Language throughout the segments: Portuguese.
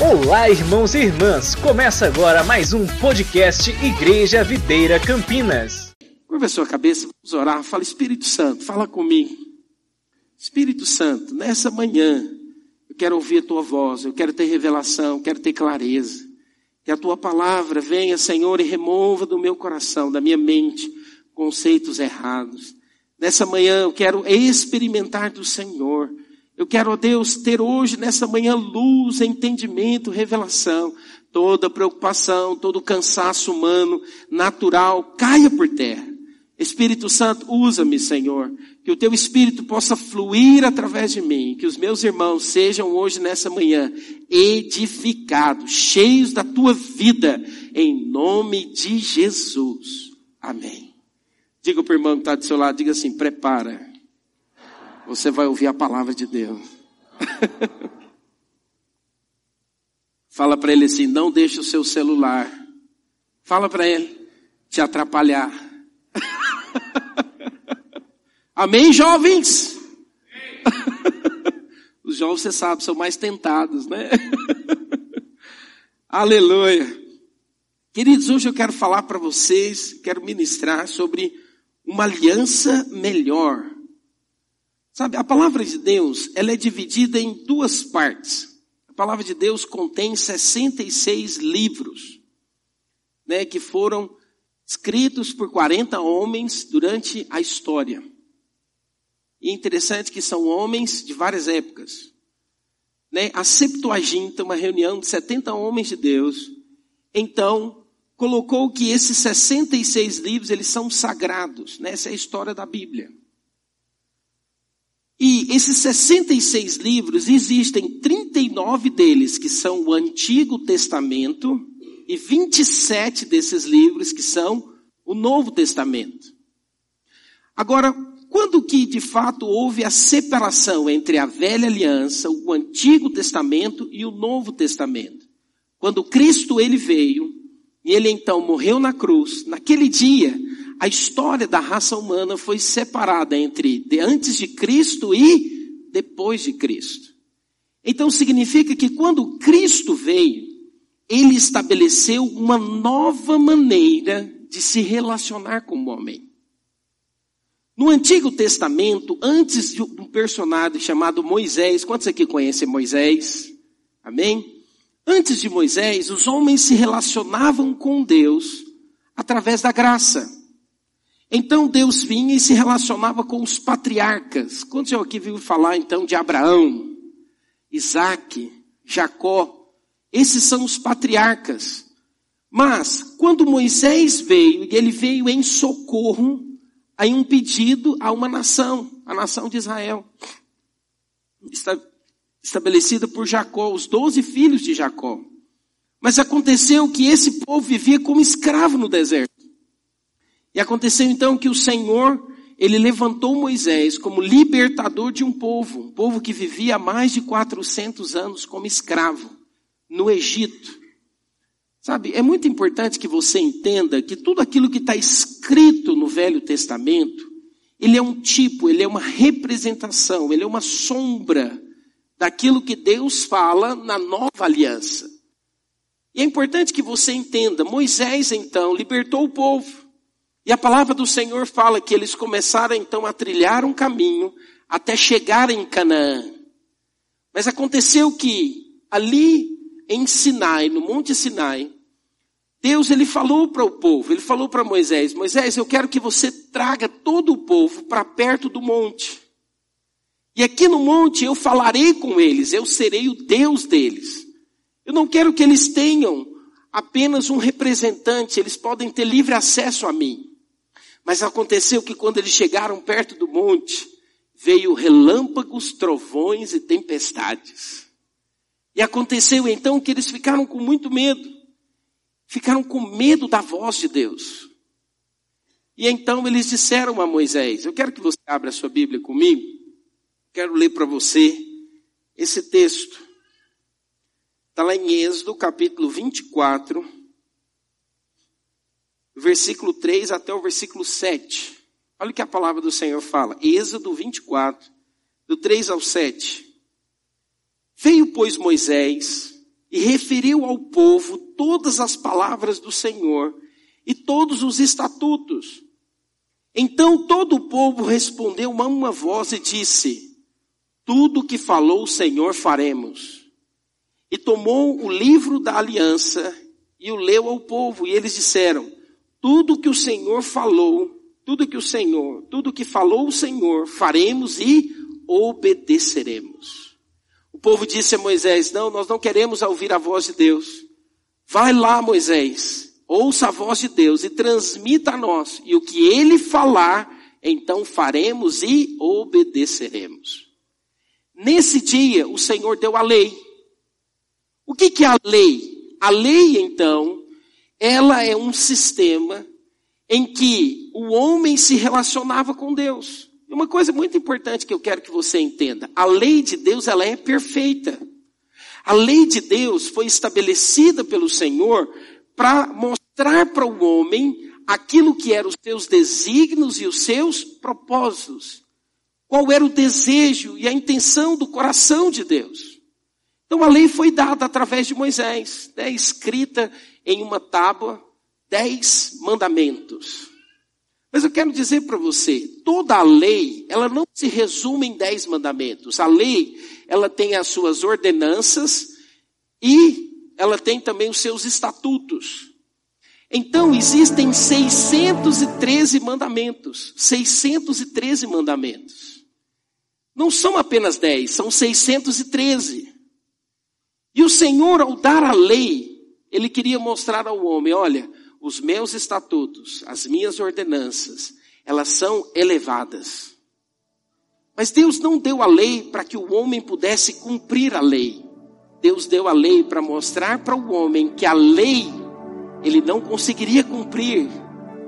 Olá, irmãos e irmãs! Começa agora mais um podcast Igreja Videira Campinas. Curva a sua cabeça, vamos orar. Fala, Espírito Santo, fala comigo. Espírito Santo, nessa manhã, eu quero ouvir a tua voz, eu quero ter revelação, quero ter clareza. Que a tua palavra venha, Senhor, e remova do meu coração, da minha mente, conceitos errados. Nessa manhã eu quero experimentar do Senhor. Eu quero, ó Deus, ter hoje, nessa manhã, luz, entendimento, revelação. Toda preocupação, todo cansaço humano, natural, caia por terra. Espírito Santo, usa-me, Senhor. Que o teu Espírito possa fluir através de mim. Que os meus irmãos sejam hoje, nessa manhã, edificados, cheios da tua vida. Em nome de Jesus. Amém. Diga para o irmão que está do seu lado, diga assim, prepara. Você vai ouvir a palavra de Deus. Fala para ele assim, não deixe o seu celular. Fala para ele te atrapalhar. Amém, jovens? Os jovens, você sabe, são mais tentados, né? Aleluia. Queridos, hoje eu quero falar para vocês, quero ministrar sobre uma aliança melhor. Sabe, a palavra de Deus, ela é dividida em duas partes. A palavra de Deus contém 66 livros, né, que foram escritos por 40 homens durante a história. E é interessante que são homens de várias épocas. Né? A Septuaginta, uma reunião de 70 homens de Deus, então colocou que esses 66 livros, eles são sagrados. Né? Essa é a história da Bíblia. E esses 66 livros, existem 39 deles que são o Antigo Testamento e 27 desses livros que são o Novo Testamento. Agora, quando que de fato houve a separação entre a velha aliança, o Antigo Testamento e o Novo Testamento? Quando Cristo ele veio e ele então morreu na cruz, naquele dia a história da raça humana foi separada entre antes de Cristo e depois de Cristo. Então significa que quando Cristo veio, ele estabeleceu uma nova maneira de se relacionar com o homem. No Antigo Testamento, antes de um personagem chamado Moisés, quantos aqui conhecem Moisés? Amém? Antes de Moisés, os homens se relacionavam com Deus através da graça. Então Deus vinha e se relacionava com os patriarcas. Quantos eu aqui viu falar então de Abraão, Isaac, Jacó? Esses são os patriarcas. Mas, quando Moisés veio, e ele veio em socorro a um pedido a uma nação, a nação de Israel. Estabelecida por Jacó, os doze filhos de Jacó. Mas aconteceu que esse povo vivia como escravo no deserto. E aconteceu então que o Senhor, ele levantou Moisés como libertador de um povo, um povo que vivia há mais de 400 anos como escravo no Egito. Sabe, é muito importante que você entenda que tudo aquilo que está escrito no Velho Testamento, ele é um tipo, ele é uma representação, ele é uma sombra daquilo que Deus fala na nova aliança. E é importante que você entenda, Moisés então libertou o povo. E a palavra do Senhor fala que eles começaram então a trilhar um caminho até chegar em Canaã. Mas aconteceu que ali em Sinai, no Monte Sinai, Deus ele falou para o povo, ele falou para Moisés, Moisés, eu quero que você traga todo o povo para perto do monte. E aqui no monte eu falarei com eles, eu serei o Deus deles. Eu não quero que eles tenham apenas um representante, eles podem ter livre acesso a mim. Mas aconteceu que quando eles chegaram perto do monte, veio relâmpagos, trovões e tempestades. E aconteceu então que eles ficaram com muito medo. Ficaram com medo da voz de Deus. E então eles disseram a Moisés: Eu quero que você abra a sua Bíblia comigo. Quero ler para você esse texto. Está lá em Êxodo, capítulo 24 versículo 3 até o versículo 7. Olha o que a palavra do Senhor fala. Êxodo 24, do 3 ao 7. Veio, pois, Moisés e referiu ao povo todas as palavras do Senhor e todos os estatutos. Então todo o povo respondeu a uma voz e disse: Tudo que falou o Senhor faremos. E tomou o livro da aliança e o leu ao povo, e eles disseram: Tudo que o Senhor falou, tudo que o Senhor, tudo que falou o Senhor, faremos e obedeceremos. O povo disse a Moisés: Não, nós não queremos ouvir a voz de Deus. Vai lá, Moisés, ouça a voz de Deus e transmita a nós. E o que ele falar, então faremos e obedeceremos. Nesse dia, o Senhor deu a lei. O que, que é a lei? A lei, então, ela é um sistema em que o homem se relacionava com Deus. E uma coisa muito importante que eu quero que você entenda: a lei de Deus ela é perfeita. A lei de Deus foi estabelecida pelo Senhor para mostrar para o homem aquilo que eram os seus desígnios e os seus propósitos. Qual era o desejo e a intenção do coração de Deus. Então a lei foi dada através de Moisés, né, escrita em uma tábua, dez mandamentos. Mas eu quero dizer para você, toda a lei, ela não se resume em dez mandamentos. A lei, ela tem as suas ordenanças e ela tem também os seus estatutos. Então, existem 613 mandamentos. 613 mandamentos. Não são apenas 10, são 613. E o Senhor, ao dar a lei, ele queria mostrar ao homem, olha, os meus estatutos, as minhas ordenanças, elas são elevadas. Mas Deus não deu a lei para que o homem pudesse cumprir a lei. Deus deu a lei para mostrar para o homem que a lei ele não conseguiria cumprir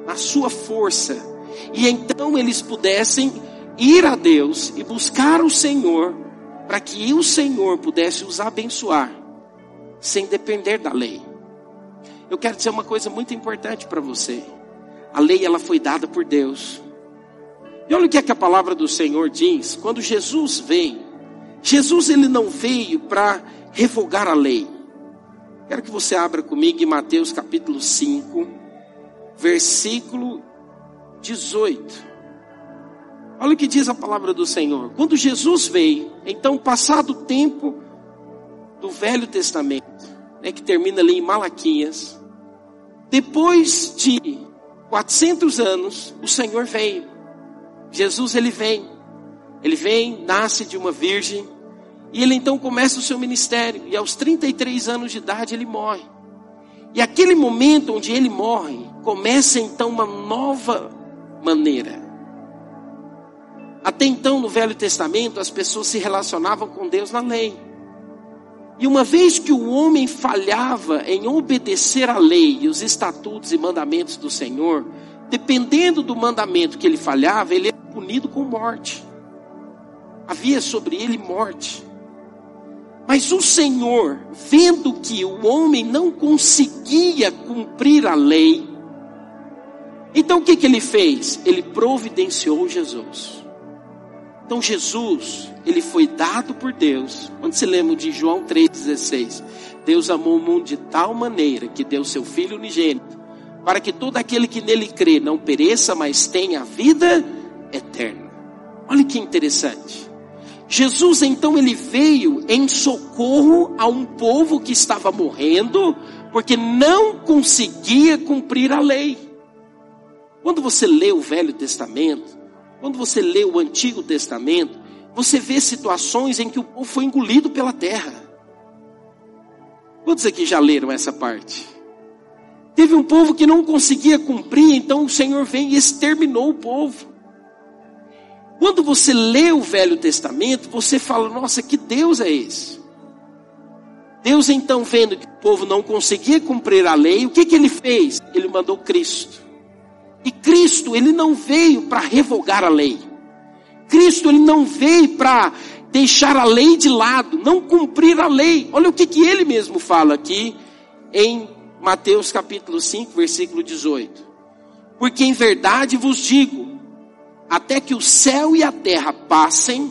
na sua força. E então eles pudessem ir a Deus e buscar o Senhor para que o Senhor pudesse os abençoar sem depender da lei. Eu quero dizer uma coisa muito importante para você. A lei ela foi dada por Deus. E olha o que é que a palavra do Senhor diz. Quando Jesus vem, Jesus ele não veio para revogar a lei. Quero que você abra comigo em Mateus capítulo 5, versículo 18. Olha o que diz a palavra do Senhor. Quando Jesus veio, então passado o tempo do Velho Testamento, né, que termina ali em Malaquias, depois de 400 anos, o Senhor veio. Jesus ele vem. Ele vem, nasce de uma virgem, e ele então começa o seu ministério, e aos 33 anos de idade ele morre. E aquele momento onde ele morre, começa então uma nova maneira. Até então, no Velho Testamento, as pessoas se relacionavam com Deus na lei. E uma vez que o homem falhava em obedecer a lei e os estatutos e mandamentos do Senhor, dependendo do mandamento que ele falhava, ele era punido com morte. Havia sobre ele morte. Mas o Senhor, vendo que o homem não conseguia cumprir a lei, então o que, que ele fez? Ele providenciou Jesus. Então Jesus, ele foi dado por Deus. Quando se lembra de João 3,16, Deus amou o mundo de tal maneira que deu seu Filho unigênito, para que todo aquele que nele crê não pereça, mas tenha vida eterna. Olha que interessante. Jesus então ele veio em socorro a um povo que estava morrendo, porque não conseguia cumprir a lei. Quando você lê o Velho Testamento, quando você lê o Antigo Testamento, você vê situações em que o povo foi engolido pela terra. Quantos aqui já leram essa parte? Teve um povo que não conseguia cumprir, então o Senhor vem e exterminou o povo. Quando você lê o Velho Testamento, você fala: nossa, que Deus é esse? Deus então, vendo que o povo não conseguia cumprir a lei, o que, que ele fez? Ele mandou Cristo. E Cristo, ele não veio para revogar a lei. Cristo, ele não veio para deixar a lei de lado, não cumprir a lei. Olha o que, que ele mesmo fala aqui em Mateus capítulo 5, versículo 18. Porque em verdade vos digo, até que o céu e a terra passem,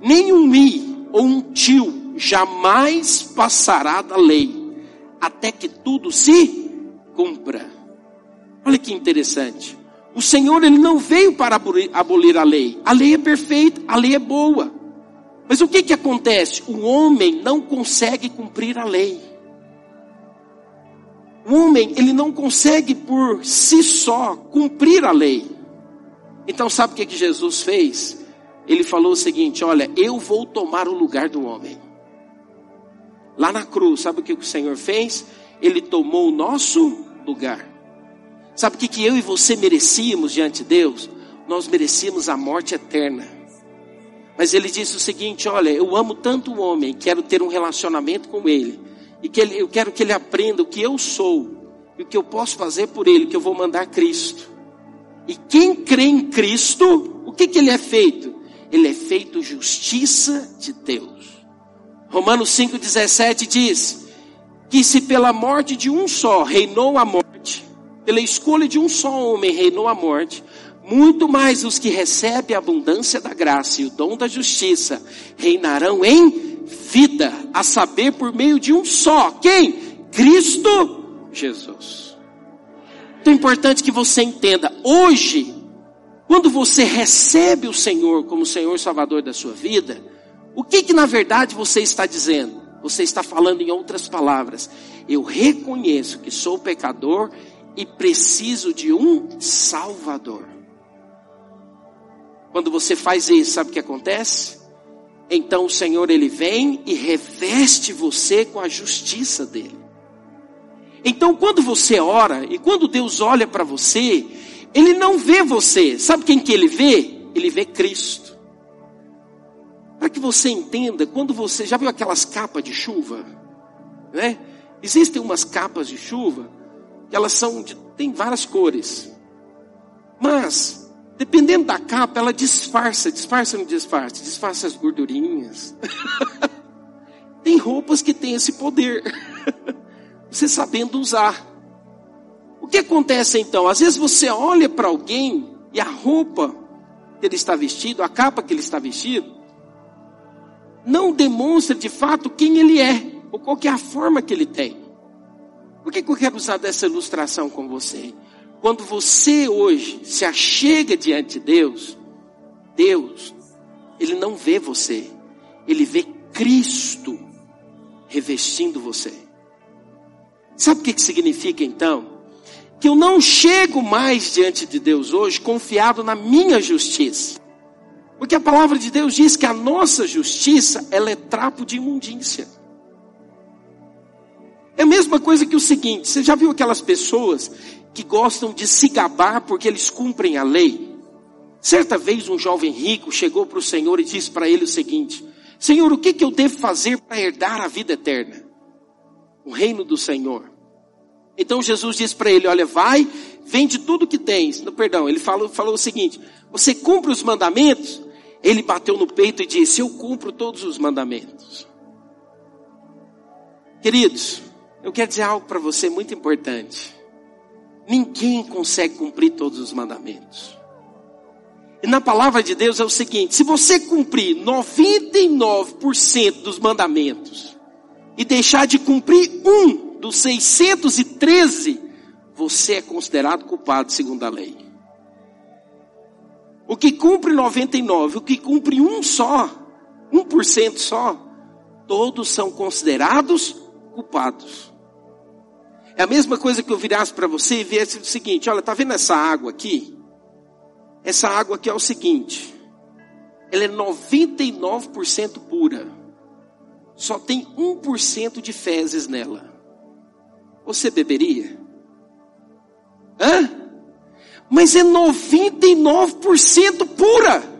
nem um mi ou um tio jamais passará da lei, até que tudo se cumpra. Olha que interessante. O Senhor ele não veio para abolir a lei. A lei é perfeita, a lei é boa. Mas o que que acontece? O homem não consegue cumprir a lei. O homem, ele não consegue por si só cumprir a lei. Então sabe o que que Jesus fez? Ele falou o seguinte: Olha, eu vou tomar o lugar do homem. Lá na cruz, sabe o que o Senhor fez? Ele tomou o nosso lugar. Sabe o que, que eu e você merecíamos diante de Deus? Nós merecíamos a morte eterna. Mas ele disse o seguinte: Olha, eu amo tanto o homem, quero ter um relacionamento com ele, e que ele, eu quero que ele aprenda o que eu sou, e o que eu posso fazer por ele, que eu vou mandar Cristo. E quem crê em Cristo, o que, que ele é feito? Ele é feito justiça de Deus. Romanos 5,17 diz: Que se pela morte de um só reinou a morte, pela escolha de um só homem reinou a morte, muito mais os que recebem a abundância da graça e o dom da justiça reinarão em vida, a saber, por meio de um só. Quem? Cristo Jesus. Então é importante que você entenda, hoje, quando você recebe o Senhor como Senhor Salvador da sua vida, o que que na verdade você está dizendo? Você está falando em outras palavras. Eu reconheço que sou pecador e preciso de um Salvador. Quando você faz isso, sabe o que acontece? Então o Senhor ele vem e reveste você com a justiça dele. Então quando você ora e quando Deus olha para você, ele não vê você. Sabe quem que ele vê? Ele vê Cristo. Para que você entenda, quando você já viu aquelas capas de chuva, né? Existem umas capas de chuva elas são de, tem várias cores. Mas Dependendo da capa, ela disfarça, disfarça ou não disfarça? Disfarça as gordurinhas. Tem roupas que têm esse poder. você sabendo usar. O que acontece então? Às vezes você olha para alguém e a roupa que ele está vestido, a capa que ele está vestido, não demonstra de fato quem ele é, ou qual é a forma que ele tem. Por que, que eu quero usar dessa ilustração com você? Quando você hoje se achega diante de Deus, Deus, Ele não vê você, Ele vê Cristo revestindo você. Sabe o que, que significa então? Que eu não chego mais diante de Deus hoje confiado na minha justiça. Porque a palavra de Deus diz que a nossa justiça, ela é trapo de imundícia. É a mesma coisa que o seguinte, você já viu aquelas pessoas que gostam de se gabar porque eles cumprem a lei. Certa vez um jovem rico chegou para o Senhor e disse para ele o seguinte: Senhor, o que, que eu devo fazer para herdar a vida eterna? O reino do Senhor. Então Jesus disse para ele: Olha, vai, vende tudo que tens. No perdão, ele falou, falou o seguinte: Você cumpre os mandamentos? Ele bateu no peito e disse: Eu cumpro todos os mandamentos. Queridos, eu quero dizer algo para você muito importante. Ninguém consegue cumprir todos os mandamentos. E na palavra de Deus é o seguinte: se você cumprir 99% dos mandamentos e deixar de cumprir um dos 613, você é considerado culpado segundo a lei. O que cumpre 99, o que cumpre um só, 1% só, todos são considerados culpados. É a mesma coisa que eu virasse para você e viesse o seguinte: olha, tá vendo essa água aqui? Essa água aqui é o seguinte: ela é 99% pura, só tem 1% de fezes nela. Você beberia? Hã? Mas é 99% pura.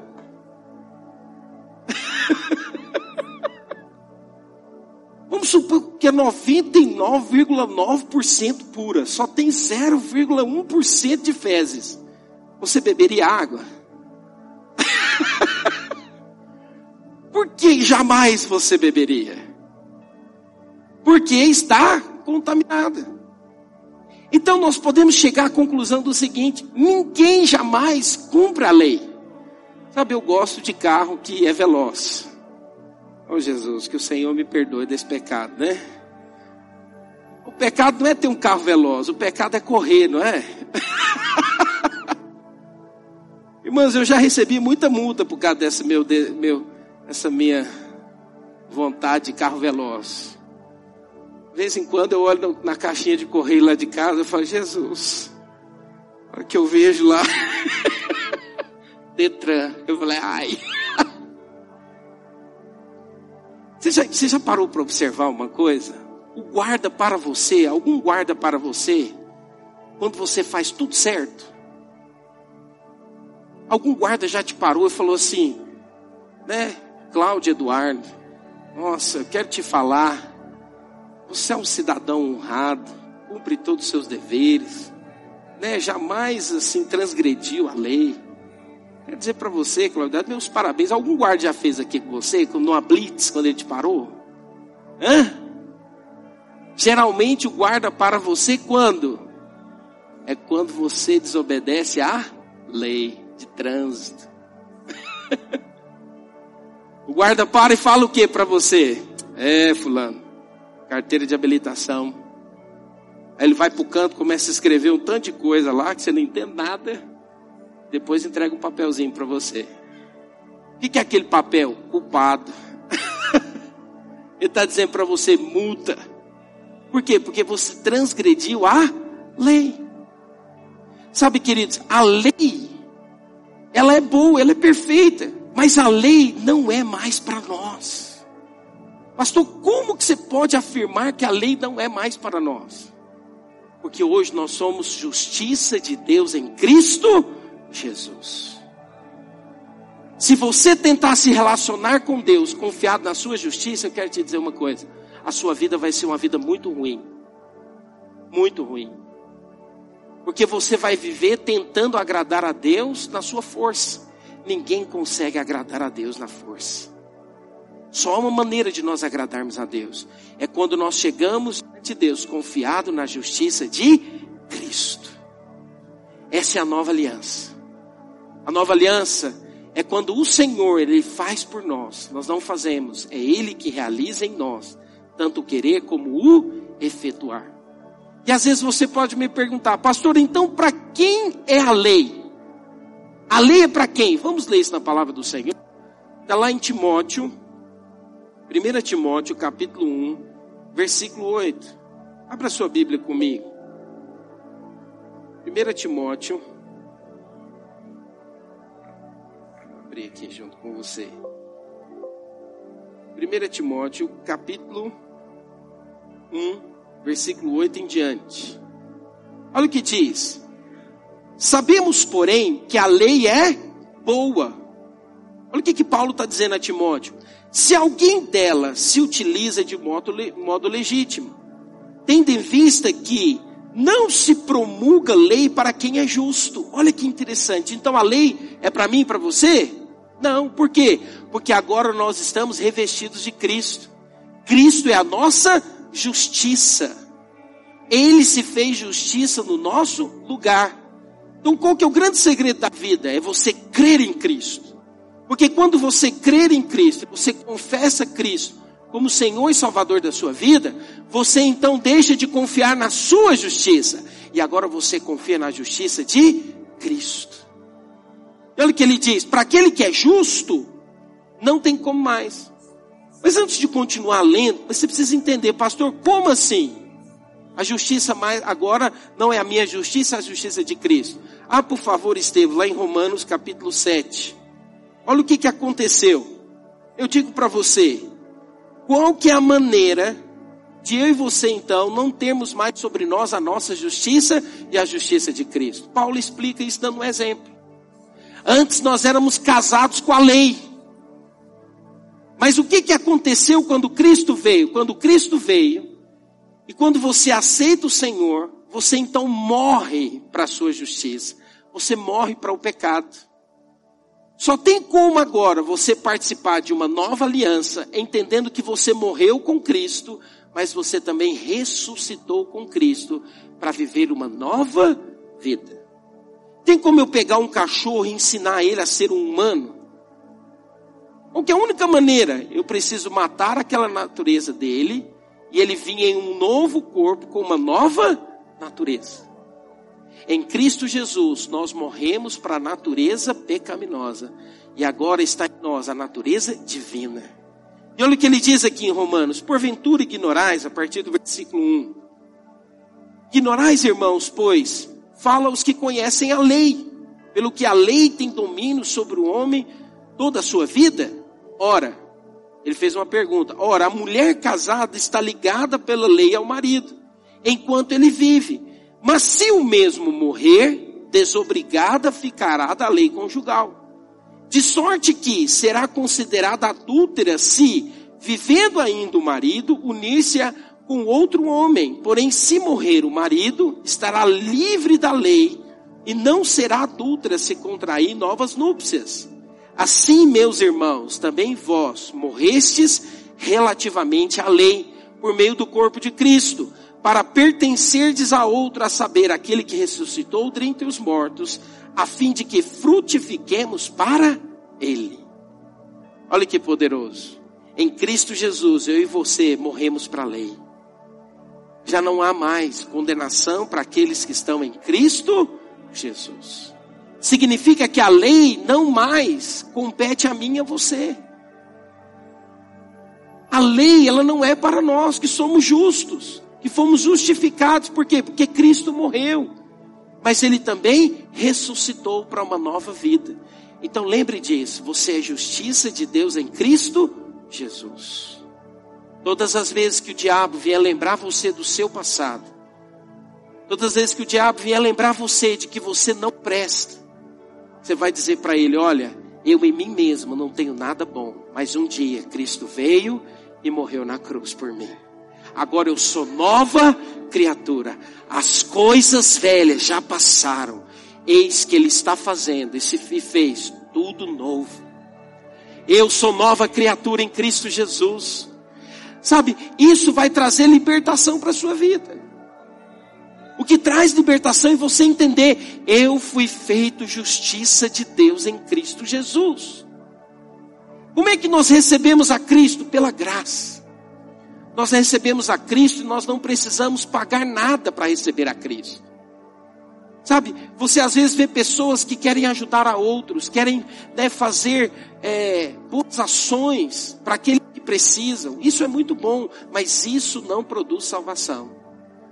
Que é 99,9% pura, só tem 0,1% de fezes. Você beberia água? Por que jamais você beberia? Porque está contaminada. Então nós podemos chegar à conclusão do seguinte: ninguém jamais cumpre a lei. Sabe, eu gosto de carro que é veloz. Oh Jesus, que o Senhor me perdoe desse pecado, né? O pecado não é ter um carro veloz, o pecado é correr, não é? Irmãos, eu já recebi muita multa por causa dessa, meu, meu, essa minha vontade de carro veloz. De vez em quando eu olho na caixinha de correio lá de casa e falo, Jesus, a hora que eu vejo lá, Detran, eu falei, ai. Você já, você já parou para observar uma coisa? O guarda para você, algum guarda para você, quando você faz tudo certo? Algum guarda já te parou e falou assim, né, Cláudio Eduardo, nossa, eu quero te falar, você é um cidadão honrado, cumpre todos os seus deveres, né, jamais assim transgrediu a lei. Quero dizer para você, Cláudio, meus parabéns. Algum guarda já fez aqui com você, numa blitz, quando ele te parou? Hã? Geralmente o guarda para você quando? É quando você desobedece à lei de trânsito. o guarda para e fala o que para você? É, fulano, carteira de habilitação. Aí ele vai para o canto, começa a escrever um tanto de coisa lá que você não entende nada. Depois entrega um papelzinho para você. O que é aquele papel? Culpado. ele está dizendo para você: multa. Por quê? Porque você transgrediu a lei. Sabe, queridos, a lei, ela é boa, ela é perfeita, mas a lei não é mais para nós. Pastor, como que você pode afirmar que a lei não é mais para nós? Porque hoje nós somos justiça de Deus em Cristo Jesus. Se você tentar se relacionar com Deus confiado na sua justiça, eu quero te dizer uma coisa: a sua vida vai ser uma vida muito ruim. Muito ruim. Porque você vai viver tentando agradar a Deus na sua força. Ninguém consegue agradar a Deus na força. Só uma maneira de nós agradarmos a Deus é quando nós chegamos de Deus confiado na justiça de Cristo. Essa é a nova aliança. A nova aliança é quando o Senhor ele faz por nós, nós não fazemos, é ele que realiza em nós, tanto o querer como o efetuar. E às vezes você pode me perguntar, pastor, então para quem é a lei? A lei é para quem? Vamos ler isso na palavra do Senhor. Está lá em Timóteo, 1 Timóteo capítulo 1, versículo 8. Abra sua Bíblia comigo. 1 Timóteo. Abrir aqui junto com você. 1 Timóteo capítulo 1, versículo 8 em diante. Olha o que diz. Sabemos, porém, que a lei é boa. Olha o que, que Paulo está dizendo a Timóteo se alguém dela se utiliza de modo, modo legítimo, tendo em vista que não se promulga lei para quem é justo. Olha que interessante. Então a lei é para mim e para você? Não, por quê? Porque agora nós estamos revestidos de Cristo. Cristo é a nossa justiça. Ele se fez justiça no nosso lugar. Então qual que é o grande segredo da vida? É você crer em Cristo. Porque quando você crer em Cristo, você confessa Cristo como Senhor e Salvador da sua vida, você então deixa de confiar na sua justiça e agora você confia na justiça de Cristo. Olha o que ele diz: para aquele que é justo, não tem como mais. Mas antes de continuar lendo, você precisa entender, pastor, como assim? A justiça mais agora não é a minha justiça, é a justiça de Cristo. Ah, por favor, Estevam, lá em Romanos capítulo 7. Olha o que, que aconteceu. Eu digo para você, qual que é a maneira de eu e você então não termos mais sobre nós a nossa justiça e a justiça de Cristo? Paulo explica isso dando um exemplo. Antes nós éramos casados com a lei. Mas o que, que aconteceu quando Cristo veio? Quando Cristo veio, e quando você aceita o Senhor, você então morre para a sua justiça. Você morre para o pecado. Só tem como agora você participar de uma nova aliança, entendendo que você morreu com Cristo, mas você também ressuscitou com Cristo para viver uma nova vida. Tem como eu pegar um cachorro e ensinar ele a ser um humano? Porque a única maneira, eu preciso matar aquela natureza dele e ele vinha em um novo corpo com uma nova natureza. Em Cristo Jesus, nós morremos para a natureza pecaminosa e agora está em nós a natureza divina. E olha o que ele diz aqui em Romanos: Porventura ignorais, a partir do versículo 1. Ignorais, irmãos, pois, fala os que conhecem a lei, pelo que a lei tem domínio sobre o homem toda a sua vida. Ora, ele fez uma pergunta: ora, a mulher casada está ligada pela lei ao marido, enquanto ele vive. Mas se o mesmo morrer, desobrigada ficará da lei conjugal. De sorte que será considerada adúltera se, vivendo ainda o marido, unir-se com outro homem. Porém, se morrer o marido, estará livre da lei e não será adúltera se contrair novas núpcias. Assim, meus irmãos, também vós morrestes relativamente à lei, por meio do corpo de Cristo, para pertencerdes a outro, a saber, aquele que ressuscitou dentre os mortos, a fim de que frutifiquemos para Ele. Olha que poderoso. Em Cristo Jesus, eu e você morremos para a lei. Já não há mais condenação para aqueles que estão em Cristo Jesus significa que a lei não mais compete a mim e a você. A lei, ela não é para nós que somos justos, que fomos justificados, por quê? Porque Cristo morreu, mas Ele também ressuscitou para uma nova vida. Então lembre disso, você é justiça de Deus em Cristo Jesus. Todas as vezes que o diabo vier lembrar você do seu passado, todas as vezes que o diabo vier lembrar você de que você não presta, você vai dizer para ele: Olha, eu em mim mesmo não tenho nada bom, mas um dia Cristo veio e morreu na cruz por mim. Agora eu sou nova criatura. As coisas velhas já passaram. Eis que Ele está fazendo e se fez tudo novo. Eu sou nova criatura em Cristo Jesus. Sabe, isso vai trazer libertação para a sua vida. O que traz libertação é você entender: eu fui feito justiça de Deus em Cristo Jesus. Como é que nós recebemos a Cristo? Pela graça. Nós recebemos a Cristo e nós não precisamos pagar nada para receber a Cristo. Sabe, você às vezes vê pessoas que querem ajudar a outros, querem né, fazer é, boas ações para aqueles que precisam. Isso é muito bom, mas isso não produz salvação.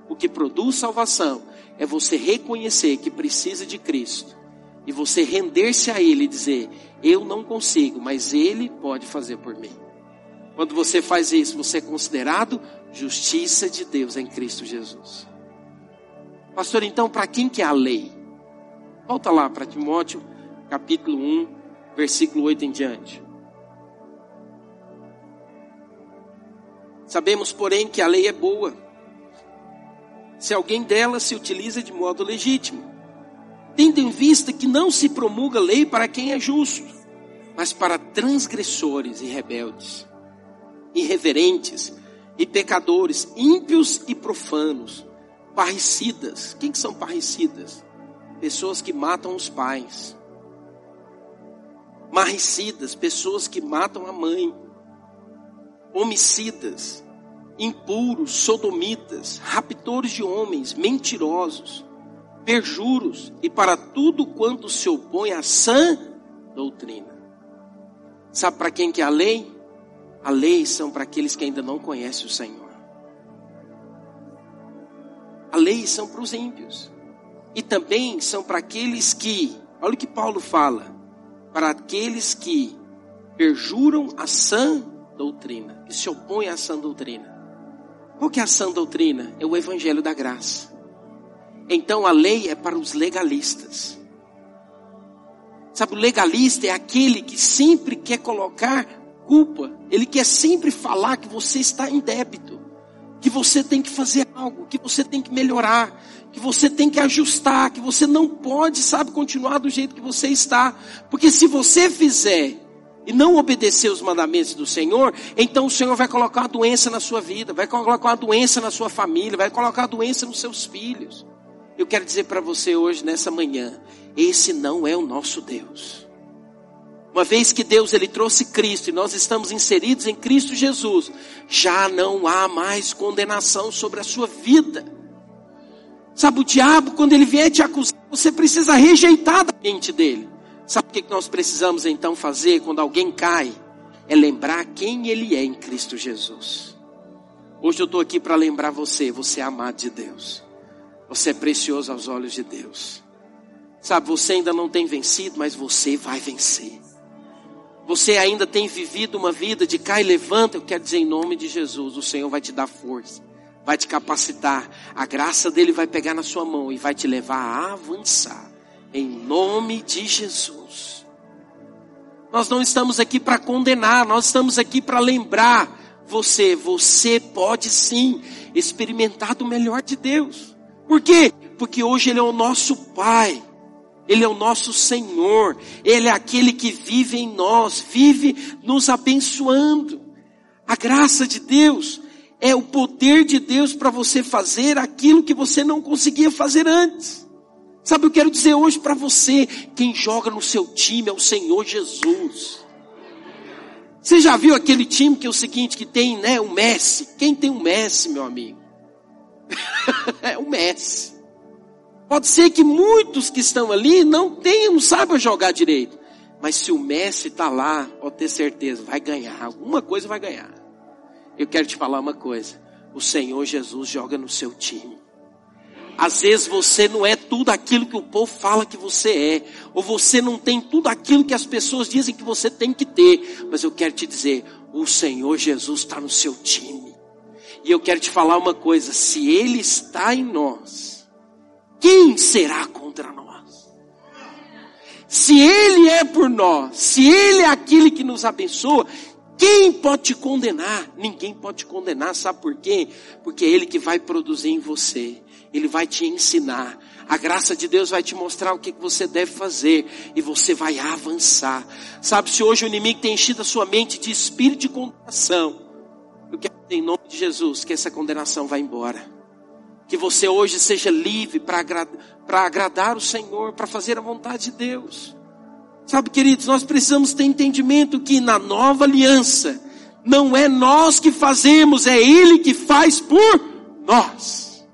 O que produz salvação é você reconhecer que precisa de Cristo e você render-se a Ele e dizer: Eu não consigo, mas Ele pode fazer por mim. Quando você faz isso, você é considerado justiça de Deus em Cristo Jesus. Pastor, então, para quem que é a lei? Volta lá para Timóteo, capítulo 1, versículo 8 em diante. Sabemos, porém, que a lei é boa se alguém delas se utiliza de modo legítimo, tendo em vista que não se promulga lei para quem é justo, mas para transgressores e rebeldes, irreverentes e pecadores, ímpios e profanos, parricidas. Quem que são parricidas? Pessoas que matam os pais. Marricidas, pessoas que matam a mãe. Homicidas, impuros, sodomitas, raptores de homens, mentirosos, perjuros e para tudo quanto se opõe à sã doutrina. Sabe para quem que é a lei? A lei são para aqueles que ainda não conhecem o Senhor. A lei são para os ímpios. E também são para aqueles que, olha o que Paulo fala, para aqueles que perjuram a sã doutrina, que se opõem à sã doutrina. Qual que é a sã doutrina? É o evangelho da graça. Então a lei é para os legalistas. Sabe, o legalista é aquele que sempre quer colocar culpa, ele quer sempre falar que você está em débito, que você tem que fazer algo, que você tem que melhorar, que você tem que ajustar, que você não pode, sabe, continuar do jeito que você está, porque se você fizer e não obedecer os mandamentos do Senhor, então o Senhor vai colocar uma doença na sua vida, vai colocar uma doença na sua família, vai colocar uma doença nos seus filhos. Eu quero dizer para você hoje, nessa manhã, esse não é o nosso Deus. Uma vez que Deus ele trouxe Cristo e nós estamos inseridos em Cristo Jesus, já não há mais condenação sobre a sua vida. Sabe, o diabo, quando ele vier te acusar, você precisa rejeitar da mente dele. Sabe o que nós precisamos então fazer quando alguém cai? É lembrar quem ele é em Cristo Jesus. Hoje eu estou aqui para lembrar você: você é amado de Deus, você é precioso aos olhos de Deus. Sabe, você ainda não tem vencido, mas você vai vencer. Você ainda tem vivido uma vida de cai e levanta, eu quero dizer em nome de Jesus, o Senhor vai te dar força, vai te capacitar, a graça dele vai pegar na sua mão e vai te levar a avançar, em nome de Jesus. Nós não estamos aqui para condenar, nós estamos aqui para lembrar você, você pode sim experimentar do melhor de Deus. Por quê? Porque hoje Ele é o nosso Pai. Ele é o nosso Senhor, Ele é aquele que vive em nós, vive nos abençoando. A graça de Deus é o poder de Deus para você fazer aquilo que você não conseguia fazer antes. Sabe, eu quero dizer hoje para você, quem joga no seu time é o Senhor Jesus. Você já viu aquele time que é o seguinte, que tem, né, o Messi? Quem tem o Messi, meu amigo? é o Messi. Pode ser que muitos que estão ali não tenham, não saibam jogar direito. Mas se o Messi está lá, pode ter certeza, vai ganhar. Alguma coisa vai ganhar. Eu quero te falar uma coisa. O Senhor Jesus joga no seu time. Às vezes você não é tudo aquilo que o povo fala que você é. Ou você não tem tudo aquilo que as pessoas dizem que você tem que ter. Mas eu quero te dizer, o Senhor Jesus está no seu time. E eu quero te falar uma coisa, se Ele está em nós, quem será contra nós? Se Ele é por nós, se Ele é aquele que nos abençoa, quem pode te condenar? Ninguém pode te condenar, sabe por quê? Porque é Ele que vai produzir em você, Ele vai te ensinar. A graça de Deus vai te mostrar o que você deve fazer e você vai avançar. Sabe, se hoje o inimigo tem enchido a sua mente de espírito de condenação, eu quero em nome de Jesus que essa condenação vá embora. Que você hoje seja livre para agradar, agradar o Senhor, para fazer a vontade de Deus. Sabe, queridos, nós precisamos ter entendimento que na nova aliança, não é nós que fazemos, é Ele que faz por nós.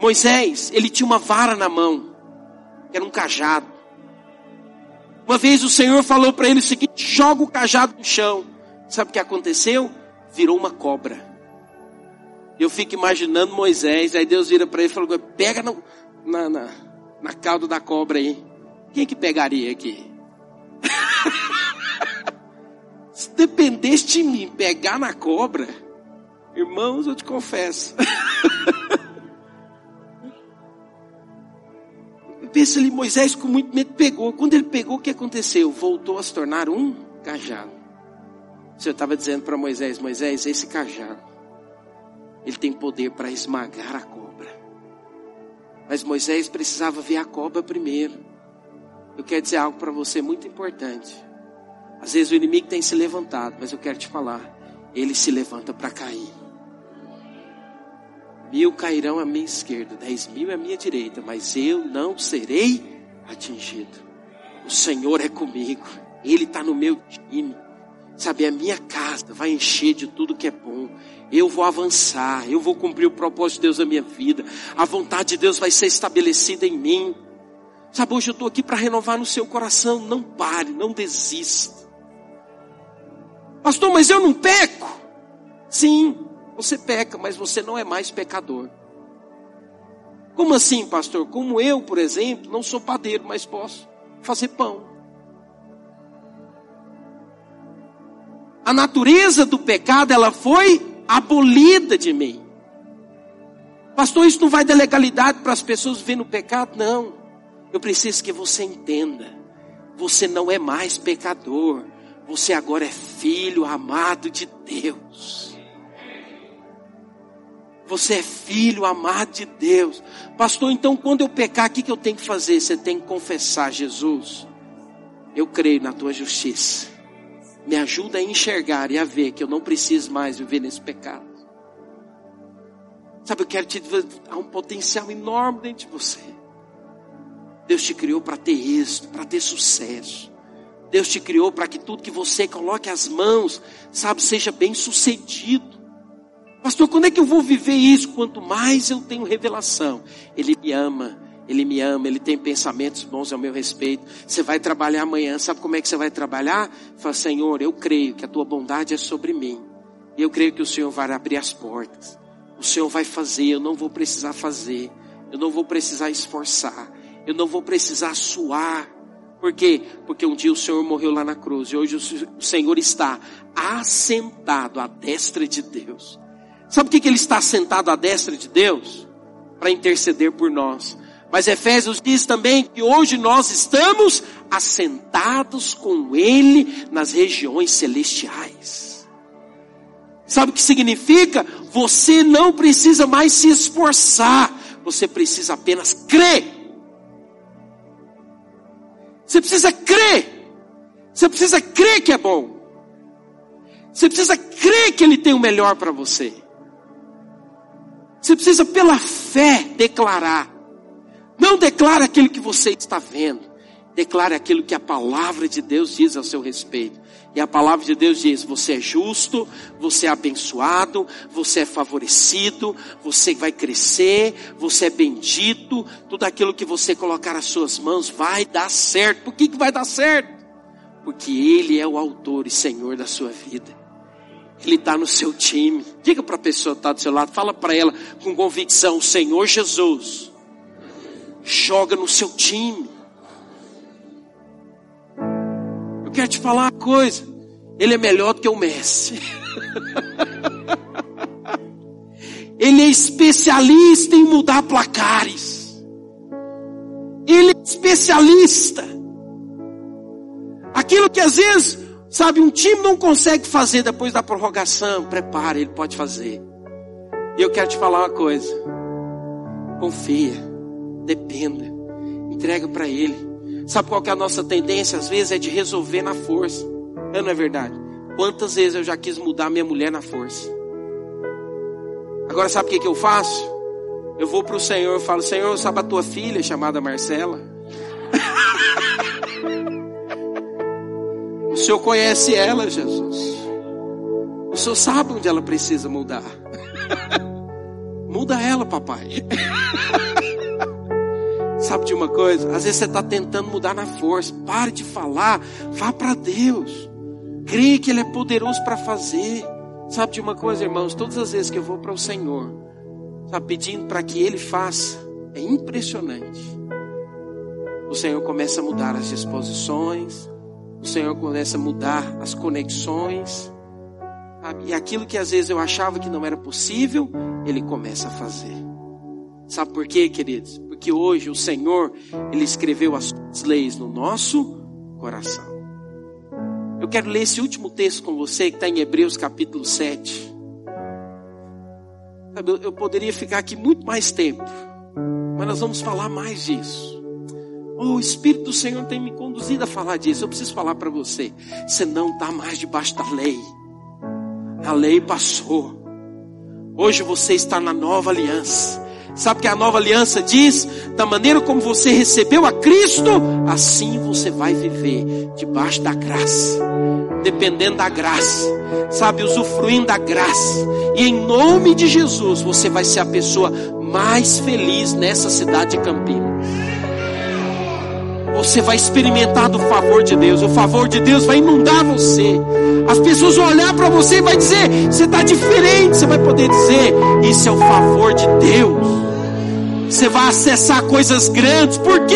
Moisés, ele tinha uma vara na mão, que era um cajado. Uma vez o Senhor falou para ele o seguinte: joga o cajado no chão. Sabe o que aconteceu? Virou uma cobra. Eu fico imaginando Moisés, aí Deus vira para ele e falou: pega no, na, na, na cauda da cobra aí. Quem que pegaria aqui? Se dependesse de mim pegar na cobra, irmãos, eu te confesso. Pensa ali, Moisés com muito medo pegou. Quando ele pegou, o que aconteceu? Voltou a se tornar um cajado. O Senhor estava dizendo para Moisés: Moisés, esse cajado ele tem poder para esmagar a cobra. Mas Moisés precisava ver a cobra primeiro. Eu quero dizer algo para você muito importante. Às vezes o inimigo tem se levantado, mas eu quero te falar, ele se levanta para cair. Mil cairão à minha esquerda, dez mil à minha direita, mas eu não serei atingido. O Senhor é comigo, Ele está no meu time. Sabe, a minha casa vai encher de tudo que é bom eu vou avançar, eu vou cumprir o propósito de Deus na minha vida, a vontade de Deus vai ser estabelecida em mim. Sabe, hoje eu estou aqui para renovar no seu coração, não pare, não desista. Pastor, mas eu não peco. Sim, você peca, mas você não é mais pecador. Como assim, pastor? Como eu, por exemplo, não sou padeiro, mas posso fazer pão. A natureza do pecado, ela foi abolida de mim. Pastor, isso não vai dar legalidade para as pessoas verem no pecado? Não. Eu preciso que você entenda. Você não é mais pecador. Você agora é filho amado de Deus. Você é filho amado de Deus. Pastor, então quando eu pecar, o que eu tenho que fazer? Você tem que confessar, Jesus. Eu creio na tua justiça. Me ajuda a enxergar e a ver que eu não preciso mais viver nesse pecado. Sabe, eu quero te há um potencial enorme dentro de você. Deus te criou para ter êxito, para ter sucesso. Deus te criou para que tudo que você coloque as mãos, sabe, seja bem sucedido. Pastor, quando é que eu vou viver isso? Quanto mais eu tenho revelação, Ele me ama, Ele me ama, Ele tem pensamentos bons ao meu respeito. Você vai trabalhar amanhã, sabe como é que você vai trabalhar? Fala, Senhor, eu creio que a tua bondade é sobre mim. E eu creio que o Senhor vai abrir as portas. O Senhor vai fazer, eu não vou precisar fazer. Eu não vou precisar esforçar. Eu não vou precisar suar. Por quê? Porque um dia o Senhor morreu lá na cruz e hoje o Senhor está assentado à destra de Deus. Sabe por que ele está assentado à destra de Deus? Para interceder por nós. Mas Efésios diz também que hoje nós estamos assentados com Ele nas regiões celestiais. Sabe o que significa? Você não precisa mais se esforçar, você precisa apenas crer. Você precisa crer. Você precisa crer que é bom. Você precisa crer que Ele tem o melhor para você. Você precisa, pela fé, declarar. Não declara aquilo que você está vendo. Declare aquilo que a palavra de Deus diz ao seu respeito. E a palavra de Deus diz: você é justo, você é abençoado, você é favorecido, você vai crescer, você é bendito, tudo aquilo que você colocar as suas mãos vai dar certo. Por que, que vai dar certo? Porque Ele é o autor e Senhor da sua vida. Ele está no seu time. Diga para a pessoa que está do seu lado, fala para ela com convicção: o Senhor Jesus joga no seu time. Eu quero te falar uma coisa. Ele é melhor do que o Messi. Ele é especialista em mudar placares. Ele é especialista. Aquilo que às vezes, sabe, um time não consegue fazer depois da prorrogação, prepara, ele pode fazer. E eu quero te falar uma coisa. Confia, dependa, entrega para ele. Sabe qual que é a nossa tendência? Às vezes é de resolver na força. É, não é verdade? Quantas vezes eu já quis mudar minha mulher na força? Agora sabe o que, que eu faço? Eu vou para o Senhor e falo, Senhor, sabe a tua filha chamada Marcela? o Senhor conhece ela, Jesus. O Senhor sabe onde ela precisa mudar. Muda ela, papai. Sabe de uma coisa? Às vezes você está tentando mudar na força. Pare de falar. Vá para Deus. Creia que Ele é poderoso para fazer. Sabe de uma coisa, irmãos? Todas as vezes que eu vou para o Senhor, sabe, pedindo para que Ele faça, é impressionante. O Senhor começa a mudar as disposições. O Senhor começa a mudar as conexões. Sabe? E aquilo que às vezes eu achava que não era possível, Ele começa a fazer. Sabe por quê, queridos? Porque hoje o Senhor, Ele escreveu as suas leis no nosso coração. Eu quero ler esse último texto com você, que está em Hebreus capítulo 7. Sabe, eu poderia ficar aqui muito mais tempo, mas nós vamos falar mais disso. O Espírito do Senhor tem me conduzido a falar disso. Eu preciso falar para você. Você não está mais debaixo da lei. A lei passou. Hoje você está na nova aliança. Sabe que a nova aliança diz? Da maneira como você recebeu a Cristo, assim você vai viver debaixo da graça, dependendo da graça, sabe, usufruindo da graça. E em nome de Jesus, você vai ser a pessoa mais feliz nessa cidade de Campinas. Você vai experimentar do favor de Deus. O favor de Deus vai inundar você. As pessoas vão olhar para você e vai dizer: você está diferente. Você vai poder dizer: isso é o favor de Deus. Você vai acessar coisas grandes. Por quê?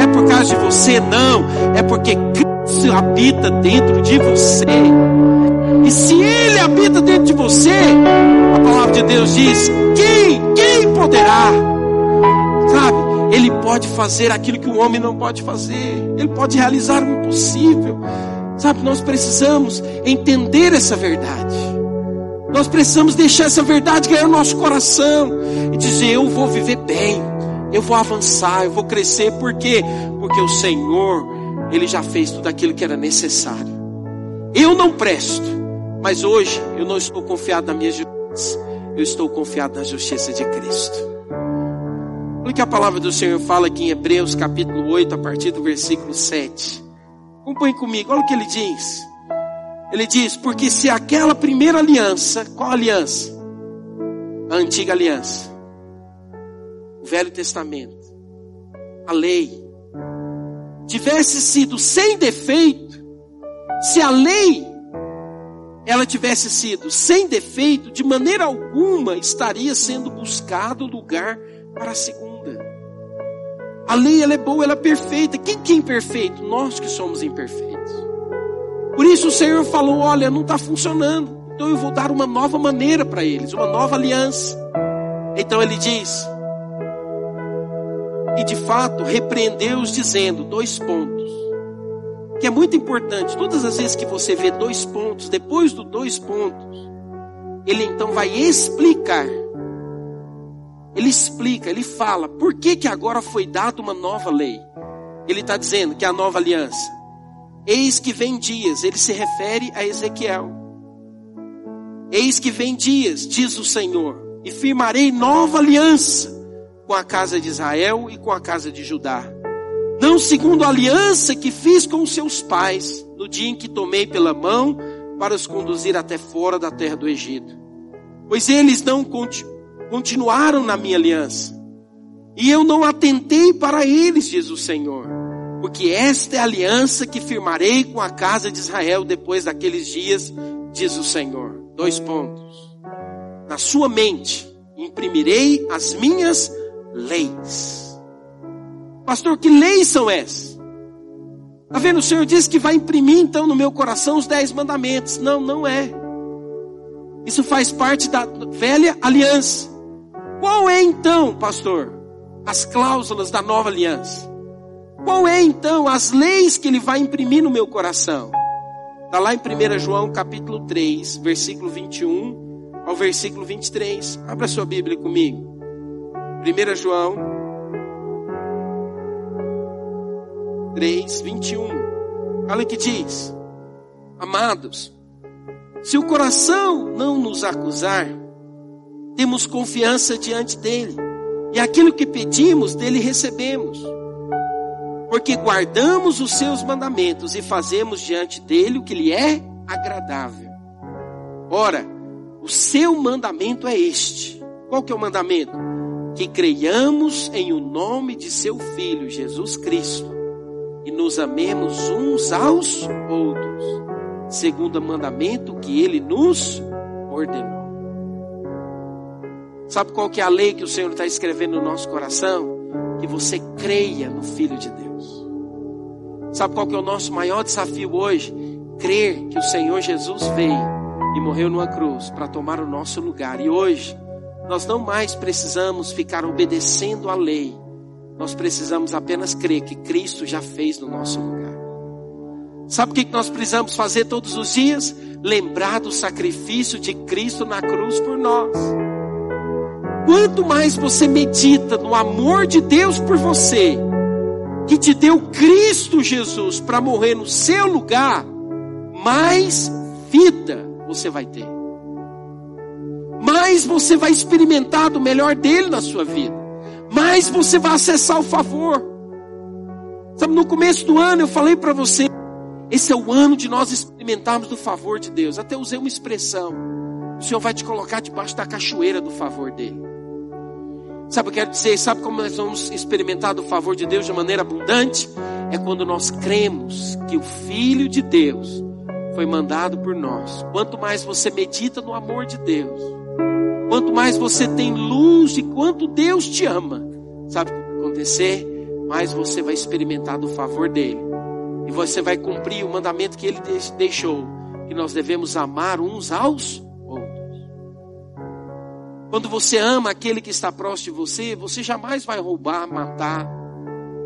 É por causa de você? Não. É porque Cristo habita dentro de você. E se Ele habita dentro de você, a palavra de Deus diz: quem, quem poderá? Sabe? Ele pode fazer aquilo que o homem não pode fazer. Ele pode realizar o impossível. Sabe? Nós precisamos entender essa verdade. Nós precisamos deixar essa verdade ganhar o nosso coração e dizer: Eu vou viver bem, eu vou avançar, eu vou crescer. Por quê? Porque o Senhor, Ele já fez tudo aquilo que era necessário. Eu não presto, mas hoje eu não estou confiado na minha justiça, eu estou confiado na justiça de Cristo. Olha o que a palavra do Senhor fala aqui em Hebreus capítulo 8, a partir do versículo 7. Acompanhe comigo, olha o que ele diz. Ele diz, porque se aquela primeira aliança, qual aliança? A antiga aliança. O Velho Testamento. A lei. Tivesse sido sem defeito, se a lei ela tivesse sido sem defeito, de maneira alguma estaria sendo buscado lugar para a segunda. A lei ela é boa, ela é perfeita. Quem que é imperfeito? Nós que somos imperfeitos. Por isso o Senhor falou: olha, não está funcionando. Então eu vou dar uma nova maneira para eles, uma nova aliança. Então ele diz, e de fato repreendeu-os dizendo, dois pontos, que é muito importante, todas as vezes que você vê dois pontos, depois dos dois pontos, ele então vai explicar ele explica, ele fala por que, que agora foi dada uma nova lei. Ele está dizendo que é a nova aliança. Eis que vem dias, ele se refere a Ezequiel. Eis que vem dias, diz o Senhor, e firmarei nova aliança com a casa de Israel e com a casa de Judá. Não segundo a aliança que fiz com seus pais, no dia em que tomei pela mão para os conduzir até fora da terra do Egito. Pois eles não continuaram na minha aliança. E eu não atentei para eles, diz o Senhor. Porque esta é a aliança que firmarei com a casa de Israel depois daqueles dias, diz o Senhor. Dois pontos. Na sua mente imprimirei as minhas leis. Pastor, que leis são essas? Está vendo? O Senhor diz que vai imprimir então no meu coração os dez mandamentos. Não, não é. Isso faz parte da velha aliança. Qual é então, pastor, as cláusulas da nova aliança? Qual é então as leis que ele vai imprimir no meu coração? Está lá em 1 João capítulo 3, versículo 21 ao versículo 23. Abra sua Bíblia comigo. 1 João 3, 21. Olha o que diz. Amados, se o coração não nos acusar, temos confiança diante dele. E aquilo que pedimos, dele recebemos. Porque guardamos os seus mandamentos e fazemos diante dele o que lhe é agradável. Ora, o seu mandamento é este. Qual que é o mandamento? Que creiamos em o nome de seu filho Jesus Cristo e nos amemos uns aos outros, segundo o mandamento que ele nos ordenou. Sabe qual que é a lei que o Senhor está escrevendo no nosso coração? Que você creia no Filho de Deus. Sabe qual que é o nosso maior desafio hoje? Crer que o Senhor Jesus veio e morreu numa cruz para tomar o nosso lugar. E hoje, nós não mais precisamos ficar obedecendo a lei. Nós precisamos apenas crer que Cristo já fez no nosso lugar. Sabe o que nós precisamos fazer todos os dias? Lembrar do sacrifício de Cristo na cruz por nós. Quanto mais você medita no amor de Deus por você, que te deu Cristo Jesus para morrer no seu lugar, mais vida você vai ter. Mais você vai experimentar do melhor dele na sua vida. Mais você vai acessar o favor. Sabe, no começo do ano eu falei para você, esse é o ano de nós experimentarmos do favor de Deus. Até usei uma expressão. O Senhor vai te colocar debaixo da cachoeira do favor dele. Sabe o que eu quero dizer? Sabe como nós vamos experimentar do favor de Deus de maneira abundante? É quando nós cremos que o Filho de Deus foi mandado por nós. Quanto mais você medita no amor de Deus, quanto mais você tem luz de quanto Deus te ama, sabe o que vai acontecer? Mais você vai experimentar do favor dele. E você vai cumprir o mandamento que ele deixou, que nós devemos amar uns aos quando você ama aquele que está próximo de você, você jamais vai roubar, matar.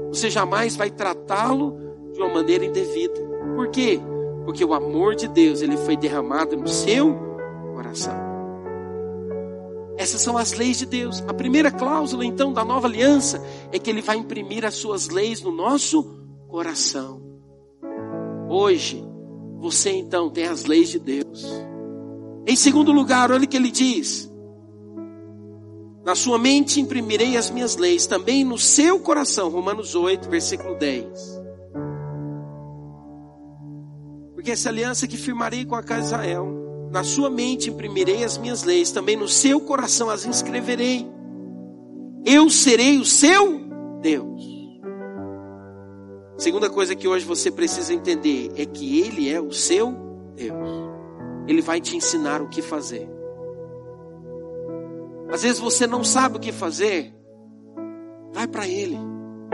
Você jamais vai tratá-lo de uma maneira indevida. Por quê? Porque o amor de Deus, ele foi derramado no seu coração. Essas são as leis de Deus. A primeira cláusula, então, da nova aliança é que ele vai imprimir as suas leis no nosso coração. Hoje, você então tem as leis de Deus. Em segundo lugar, olha o que ele diz: Na sua mente imprimirei as minhas leis, também no seu coração. Romanos 8, versículo 10. Porque essa aliança que firmarei com a casa de Israel, na sua mente imprimirei as minhas leis, também no seu coração as inscreverei. Eu serei o seu Deus. Segunda coisa que hoje você precisa entender é que Ele é o seu Deus. Ele vai te ensinar o que fazer. Às vezes você não sabe o que fazer. Vai para Ele.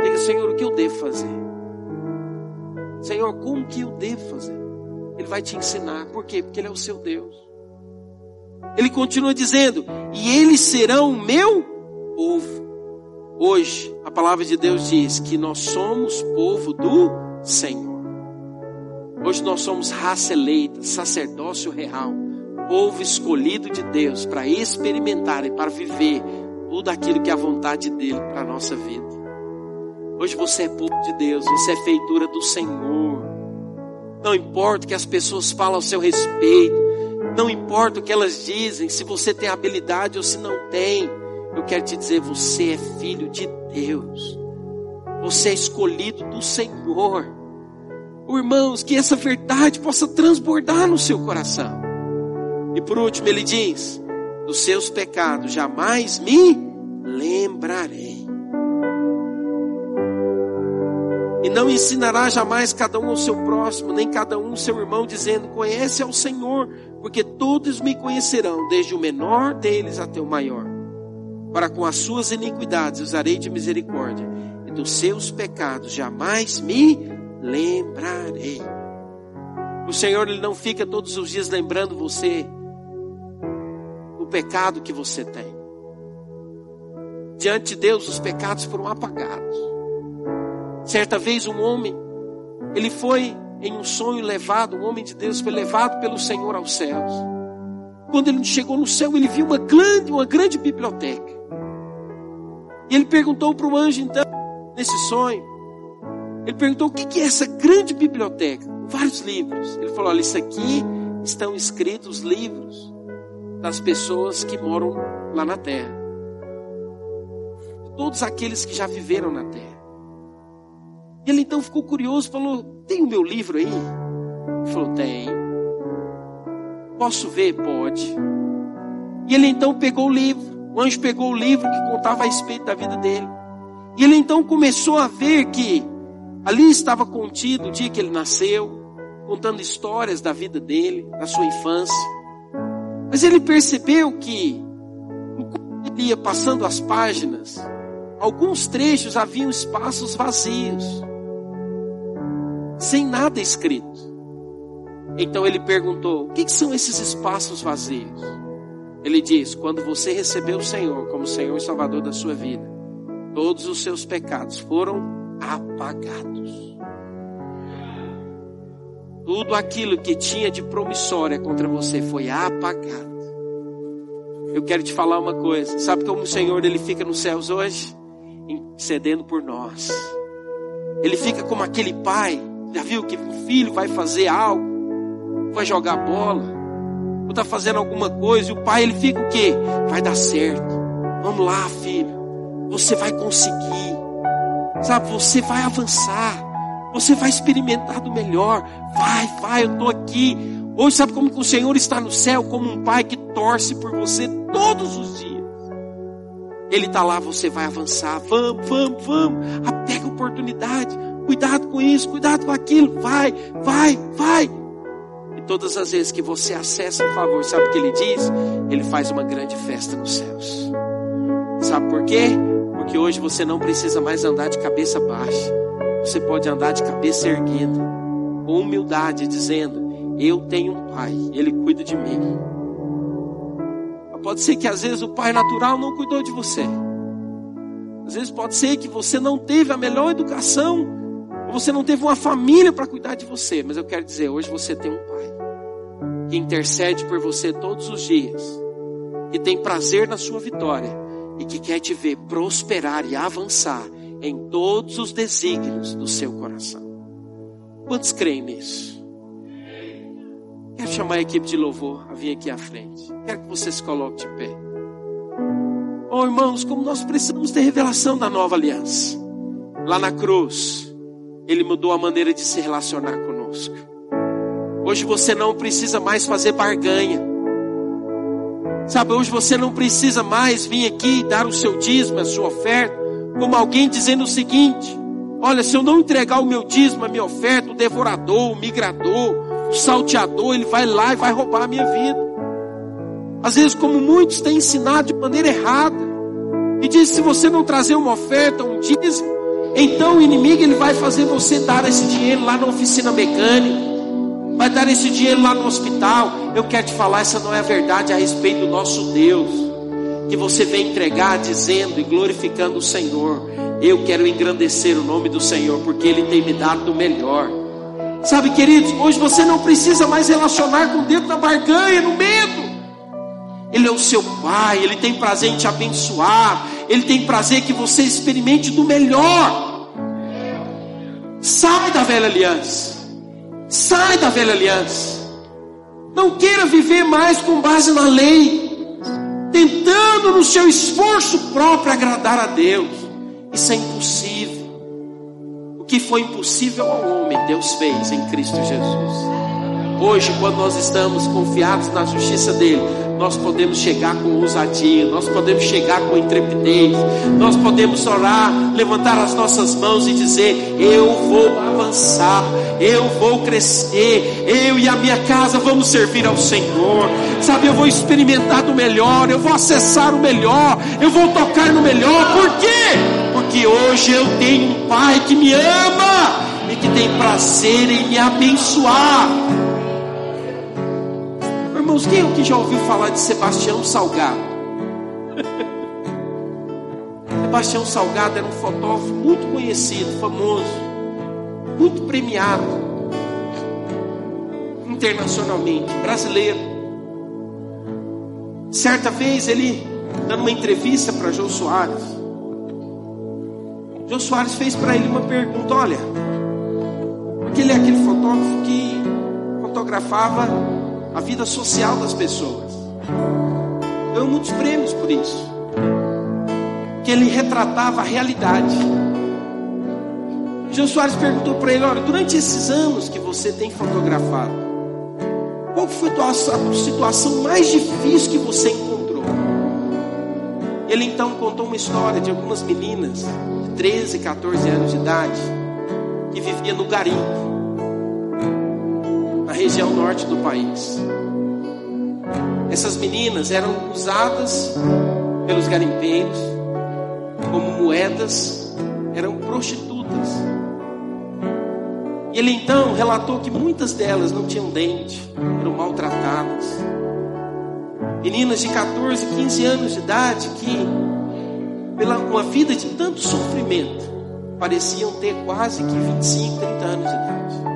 Diga, Senhor, o que eu devo fazer? Senhor, como que eu devo fazer? Ele vai te ensinar. Por quê? Porque Ele é o seu Deus. Ele continua dizendo: E eles serão o meu povo. Hoje, a palavra de Deus diz que nós somos povo do Senhor. Hoje nós somos raça eleita, sacerdócio real, povo escolhido de Deus para experimentar e para viver tudo aquilo que é a vontade dele para a nossa vida. Hoje você é povo de Deus, você é feitura do Senhor. Não importa o que as pessoas falam ao seu respeito, não importa o que elas dizem, se você tem habilidade ou se não tem. Eu quero te dizer, você é filho de Deus. Você é escolhido do Senhor. Irmãos, que essa verdade possa transbordar no seu coração. E por último, ele diz: dos seus pecados jamais me lembrarei. E não ensinará jamais cada um ao seu próximo, nem cada um ao seu irmão, dizendo: Conhece ao Senhor, porque todos me conhecerão, desde o menor deles até o maior para com as suas iniquidades usarei de misericórdia, e dos seus pecados jamais me lembrarei. O Senhor ele não fica todos os dias lembrando você pecado que você tem. Diante de Deus, os pecados foram apagados. Certa vez um homem, ele foi em um sonho levado, um homem de Deus foi levado pelo Senhor aos céus. Quando ele chegou no céu, ele viu uma grande, uma grande biblioteca. E ele perguntou para o anjo, então, nesse sonho, ele perguntou o que é essa grande biblioteca? Vários livros. Ele falou: olha, isso aqui estão escritos livros das pessoas que moram lá na terra. Todos aqueles que já viveram na terra. E ele então ficou curioso, falou: Tem o meu livro aí? Ele falou: Tem. Posso ver? Pode. E ele então pegou o livro. O anjo pegou o livro que contava a respeito da vida dele. E ele então começou a ver que ali estava contido o dia que ele nasceu, contando histórias da vida dele, da sua infância. Mas ele percebeu que, ia passando as páginas, alguns trechos haviam espaços vazios, sem nada escrito. Então ele perguntou: o que são esses espaços vazios? Ele diz: quando você recebeu o Senhor como Senhor e Salvador da sua vida, todos os seus pecados foram apagados. Tudo aquilo que tinha de promissória contra você foi apagado. Eu quero te falar uma coisa. Sabe como o Senhor ele fica nos céus hoje? Intercedendo por nós. Ele fica como aquele pai. Já viu que o filho vai fazer algo? Vai jogar bola ou está fazendo alguma coisa, e o pai ele fica o quê? Vai dar certo. Vamos lá, filho. Você vai conseguir. Sabe, você vai avançar. Você vai experimentar do melhor. Vai, vai, eu estou aqui. Hoje, sabe como que o Senhor está no céu? Como um pai que torce por você todos os dias. Ele está lá, você vai avançar. Vamos, vamos, vamos. Pega a oportunidade. Cuidado com isso, cuidado com aquilo. Vai, vai, vai. Todas as vezes que você acessa o favor, sabe o que ele diz? Ele faz uma grande festa nos céus. Sabe por quê? Porque hoje você não precisa mais andar de cabeça baixa. Você pode andar de cabeça erguida, com humildade, dizendo: Eu tenho um pai, ele cuida de mim. Pode ser que às vezes o pai natural não cuidou de você. Às vezes pode ser que você não teve a melhor educação, ou você não teve uma família para cuidar de você. Mas eu quero dizer, hoje você tem um pai que intercede por você todos os dias, que tem prazer na sua vitória e que quer te ver prosperar e avançar em todos os desígnios do seu coração. Quantos creem nisso? Quero chamar a equipe de louvor a vir aqui à frente. Quero que você se coloque de pé. Oh, irmãos, como nós precisamos ter revelação da nova aliança. Lá na cruz, Ele mudou a maneira de se relacionar conosco. Hoje você não precisa mais fazer barganha. Sabe, hoje você não precisa mais vir aqui e dar o seu dízimo, a sua oferta, como alguém dizendo o seguinte: olha, se eu não entregar o meu dízimo, a minha oferta, o devorador, o migrador, o salteador, ele vai lá e vai roubar a minha vida. Às vezes, como muitos têm ensinado de maneira errada, e diz: se você não trazer uma oferta, um dízimo, então o inimigo ele vai fazer você dar esse dinheiro lá na oficina mecânica, vai dar esse dinheiro lá no hospital. Eu quero te falar, essa não é a verdade a respeito do nosso Deus, que você vem entregar dizendo e glorificando o Senhor. Eu quero engrandecer o nome do Senhor, porque Ele tem me dado o melhor. Sabe, queridos, hoje você não precisa mais relacionar com Deus na barganha, no medo. Ele é o seu Pai, Ele tem prazer em te abençoar, Ele tem prazer que você experimente do melhor. Sai da velha aliança, sai da velha aliança. Não queira viver mais com base na lei, tentando no seu esforço próprio agradar a Deus. Isso é impossível. O que foi impossível ao homem, Deus fez em Cristo Jesus. Hoje, quando nós estamos confiados na justiça dele, nós podemos chegar com ousadia, nós podemos chegar com intrepidez, nós podemos orar, levantar as nossas mãos e dizer: Eu vou avançar, eu vou crescer, eu e a minha casa vamos servir ao Senhor. Sabe, eu vou experimentar do melhor, eu vou acessar o melhor, eu vou tocar no melhor. Por quê? Porque hoje eu tenho um Pai que me ama e que tem prazer em me abençoar. Irmãos, quem aqui já ouviu falar de Sebastião Salgado? Sebastião Salgado era um fotógrafo muito conhecido, famoso, muito premiado internacionalmente, brasileiro. Certa vez ele dando uma entrevista para Jô Soares. Jô Soares fez para ele uma pergunta: olha, porque ele é aquele fotógrafo que fotografava a vida social das pessoas. Ganhou muitos prêmios por isso. Que ele retratava a realidade. Jô Soares perguntou para ele: olha, durante esses anos que você tem fotografado, qual foi a situação mais difícil que você encontrou? Ele então contou uma história de algumas meninas de 13, 14 anos de idade que viviam no garimpo na região norte do país. Essas meninas eram usadas pelos garimpeiros como moedas, eram prostitutas. Ele então relatou que muitas delas não tinham dente, eram maltratadas. Meninas de 14, 15 anos de idade que, pela uma vida de tanto sofrimento, pareciam ter quase que 25, 30 anos de idade.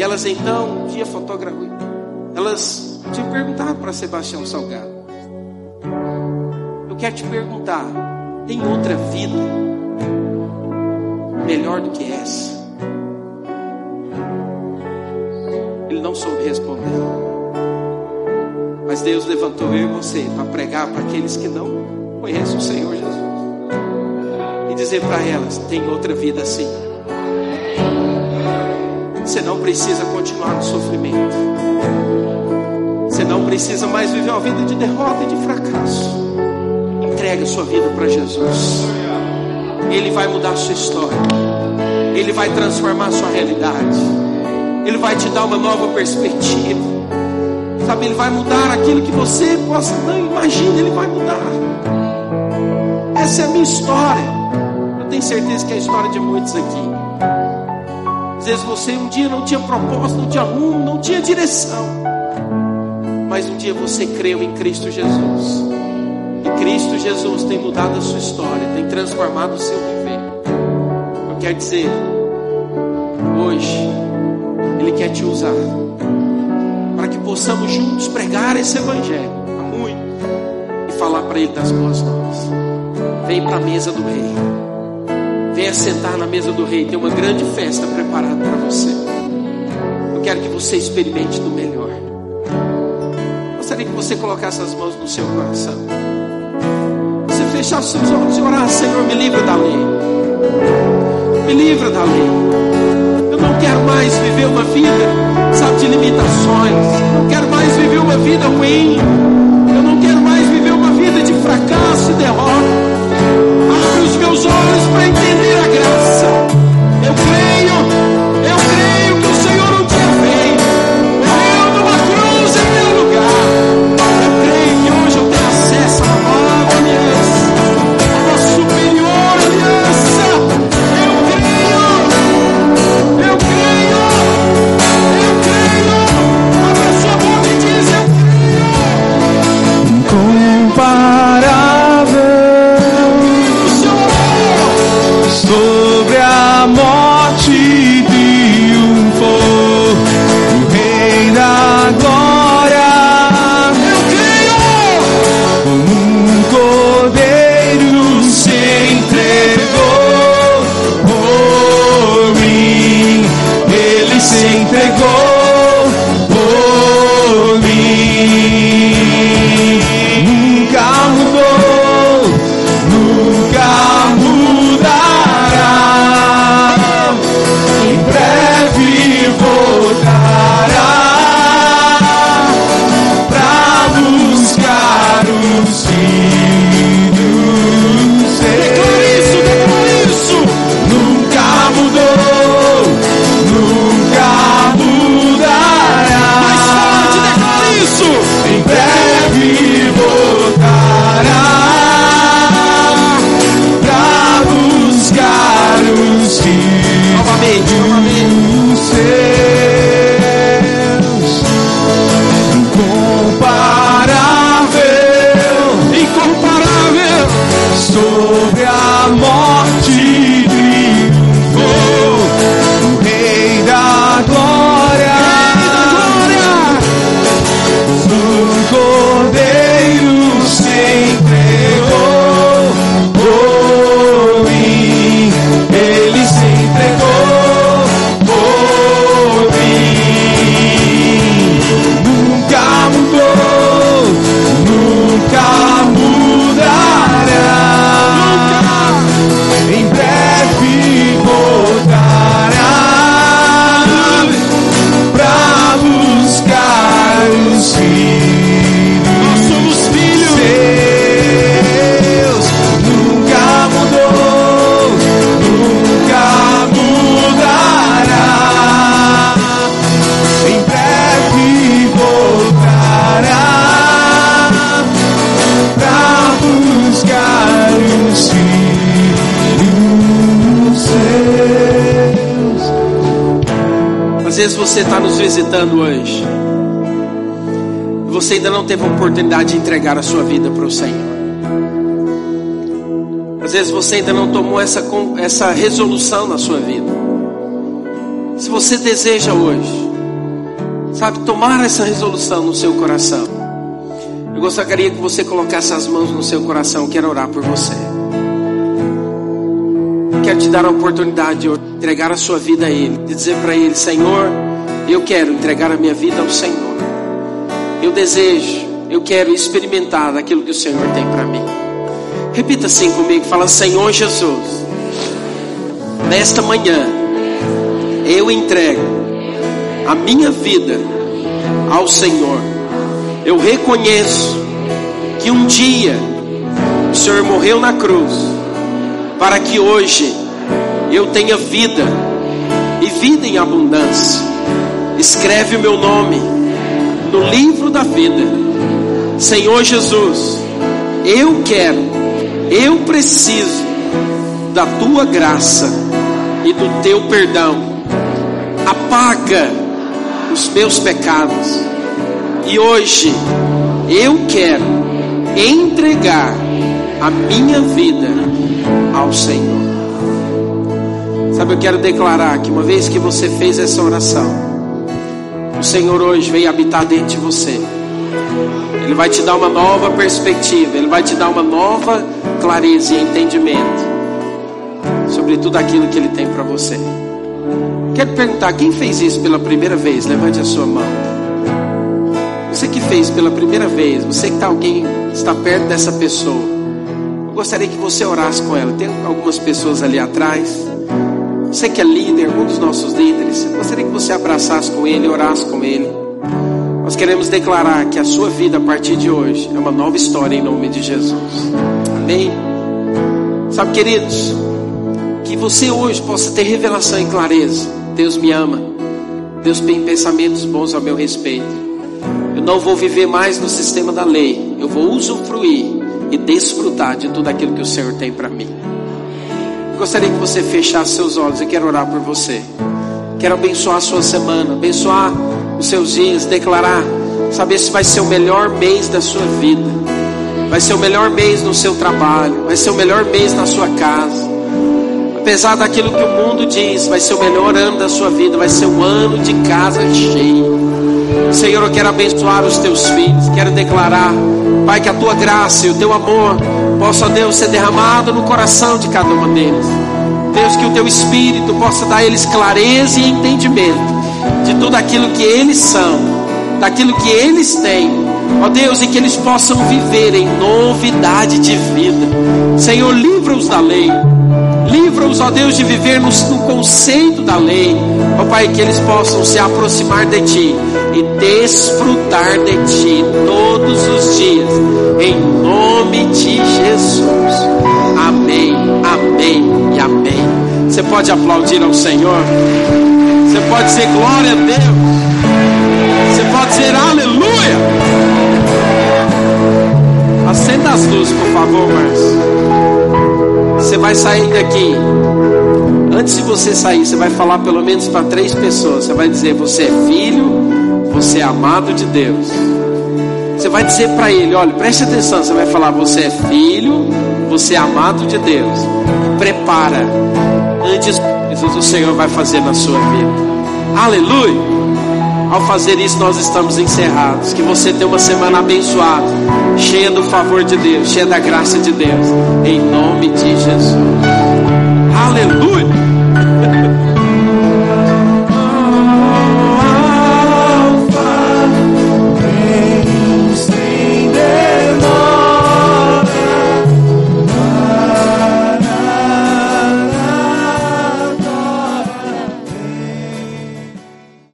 E elas então, um dia fotografaram, elas tinham perguntado para Sebastião Salgado: Eu quero te perguntar, tem outra vida melhor do que essa? Ele não soube responder. Mas Deus levantou eu e você para pregar para aqueles que não conhecem o Senhor Jesus. E dizer para elas: tem outra vida assim. Você não precisa continuar no sofrimento. Você não precisa mais viver uma vida de derrota e de fracasso. Entregue a sua vida para Jesus. Ele vai mudar a sua história. Ele vai transformar a sua realidade. Ele vai te dar uma nova perspectiva. Sabe, ele vai mudar aquilo que você possa não imagina, ele vai mudar. Essa é a minha história. Eu tenho certeza que é a história de muitos aqui. Às vezes você um dia não tinha propósito, não tinha rumo, não tinha direção. Mas um dia você creu em Cristo Jesus. E Cristo Jesus tem mudado a sua história, tem transformado o seu viver. Eu quero dizer, hoje, Ele quer te usar para que possamos juntos pregar esse Evangelho a muitos e falar para Ele das boas novas. Vem para a mesa do Rei. Venha sentar na mesa do rei, tem uma grande festa preparada para você. Eu quero que você experimente do melhor. Gostaria que você colocasse as mãos no seu coração. Você fechar os seus olhos e orar, Senhor, me livra da lei. Me livra da lei. Eu não quero mais viver uma vida, sabe, de limitações. Eu não quero mais viver uma vida ruim. Meus olhos para entender a graça. Eu creio, de entregar a sua vida para o Senhor. Às vezes você ainda não tomou essa, essa resolução na sua vida. Se você deseja hoje, sabe, tomar essa resolução no seu coração, eu gostaria que você colocasse as mãos no seu coração. Quero orar por você. Quero te dar a oportunidade de entregar a sua vida a Ele, de dizer para Ele: Senhor, eu quero entregar a minha vida ao Senhor. Eu desejo, eu quero experimentar aquilo que o Senhor tem para mim. Repita assim comigo: fala, Senhor Jesus, nesta manhã eu entrego a minha vida ao Senhor. Eu reconheço que um dia o Senhor morreu na cruz para que hoje eu tenha vida e vida em abundância. Escreve o meu nome no livro da vida. Senhor Jesus, eu quero, eu preciso da tua graça e do teu perdão. Apaga os meus pecados. E hoje eu quero entregar a minha vida ao Senhor. Sabe, eu quero declarar que uma vez que você fez essa oração, o Senhor hoje veio habitar dentro de você. Ele vai te dar uma nova perspectiva, ele vai te dar uma nova clareza e entendimento sobre tudo aquilo que ele tem para você. Quero perguntar, quem fez isso pela primeira vez? Levante a sua mão. Você que fez pela primeira vez, você que está alguém está perto dessa pessoa, eu gostaria que você orasse com ela. Tem algumas pessoas ali atrás. Você que é líder, um dos nossos líderes, eu gostaria que você abraçasse com ele, orasse com ele. Nós queremos declarar que a sua vida a partir de hoje é uma nova história em nome de Jesus. Amém? Sabe, queridos, que você hoje possa ter revelação e clareza. Deus me ama. Deus tem pensamentos bons a meu respeito. Eu não vou viver mais no sistema da lei. Eu vou usufruir e desfrutar de tudo aquilo que o Senhor tem para mim. Eu gostaria que você fechasse seus olhos. Eu quero orar por você. Quero abençoar a sua semana, abençoar os seus dias, declarar, saber se vai ser o melhor mês da sua vida. Vai ser o melhor mês no seu trabalho, vai ser o melhor mês na sua casa. Apesar daquilo que o mundo diz, vai ser o melhor ano da sua vida, vai ser um ano de casa cheia. Senhor, eu quero abençoar os teus filhos, quero declarar, Pai, que a tua graça e o teu amor possa, Deus, ser derramado no coração de cada um deles. Deus, que o teu espírito possa dar a eles clareza e entendimento de tudo aquilo que eles são, daquilo que eles têm. Ó Deus, e que eles possam viver em novidade de vida. Senhor, livra-os da lei. Livra-os, ó Deus, de viver no, no, conceito da lei. Ó Pai, que eles possam se aproximar de Ti e desfrutar de Ti todos os dias. Em nome de Jesus. Amém, amém e amém. Você pode aplaudir ao Senhor. Você pode dizer glória a Deus. Você pode dizer aleluia. Acenda as luzes, por favor, Márcio. Você vai sair daqui. Antes de você sair, você vai falar pelo menos para três pessoas. Você vai dizer: Você é filho, você é amado de Deus. Você vai dizer para ele: Olha, preste atenção. Você vai falar: Você é filho, você é amado de Deus. Prepara. Antes Jesus o Senhor vai fazer na sua vida. Aleluia! Ao fazer isso, nós estamos encerrados. Que você tenha uma semana abençoada, cheia do favor de Deus, cheia da graça de Deus. Em nome de Jesus. Aleluia!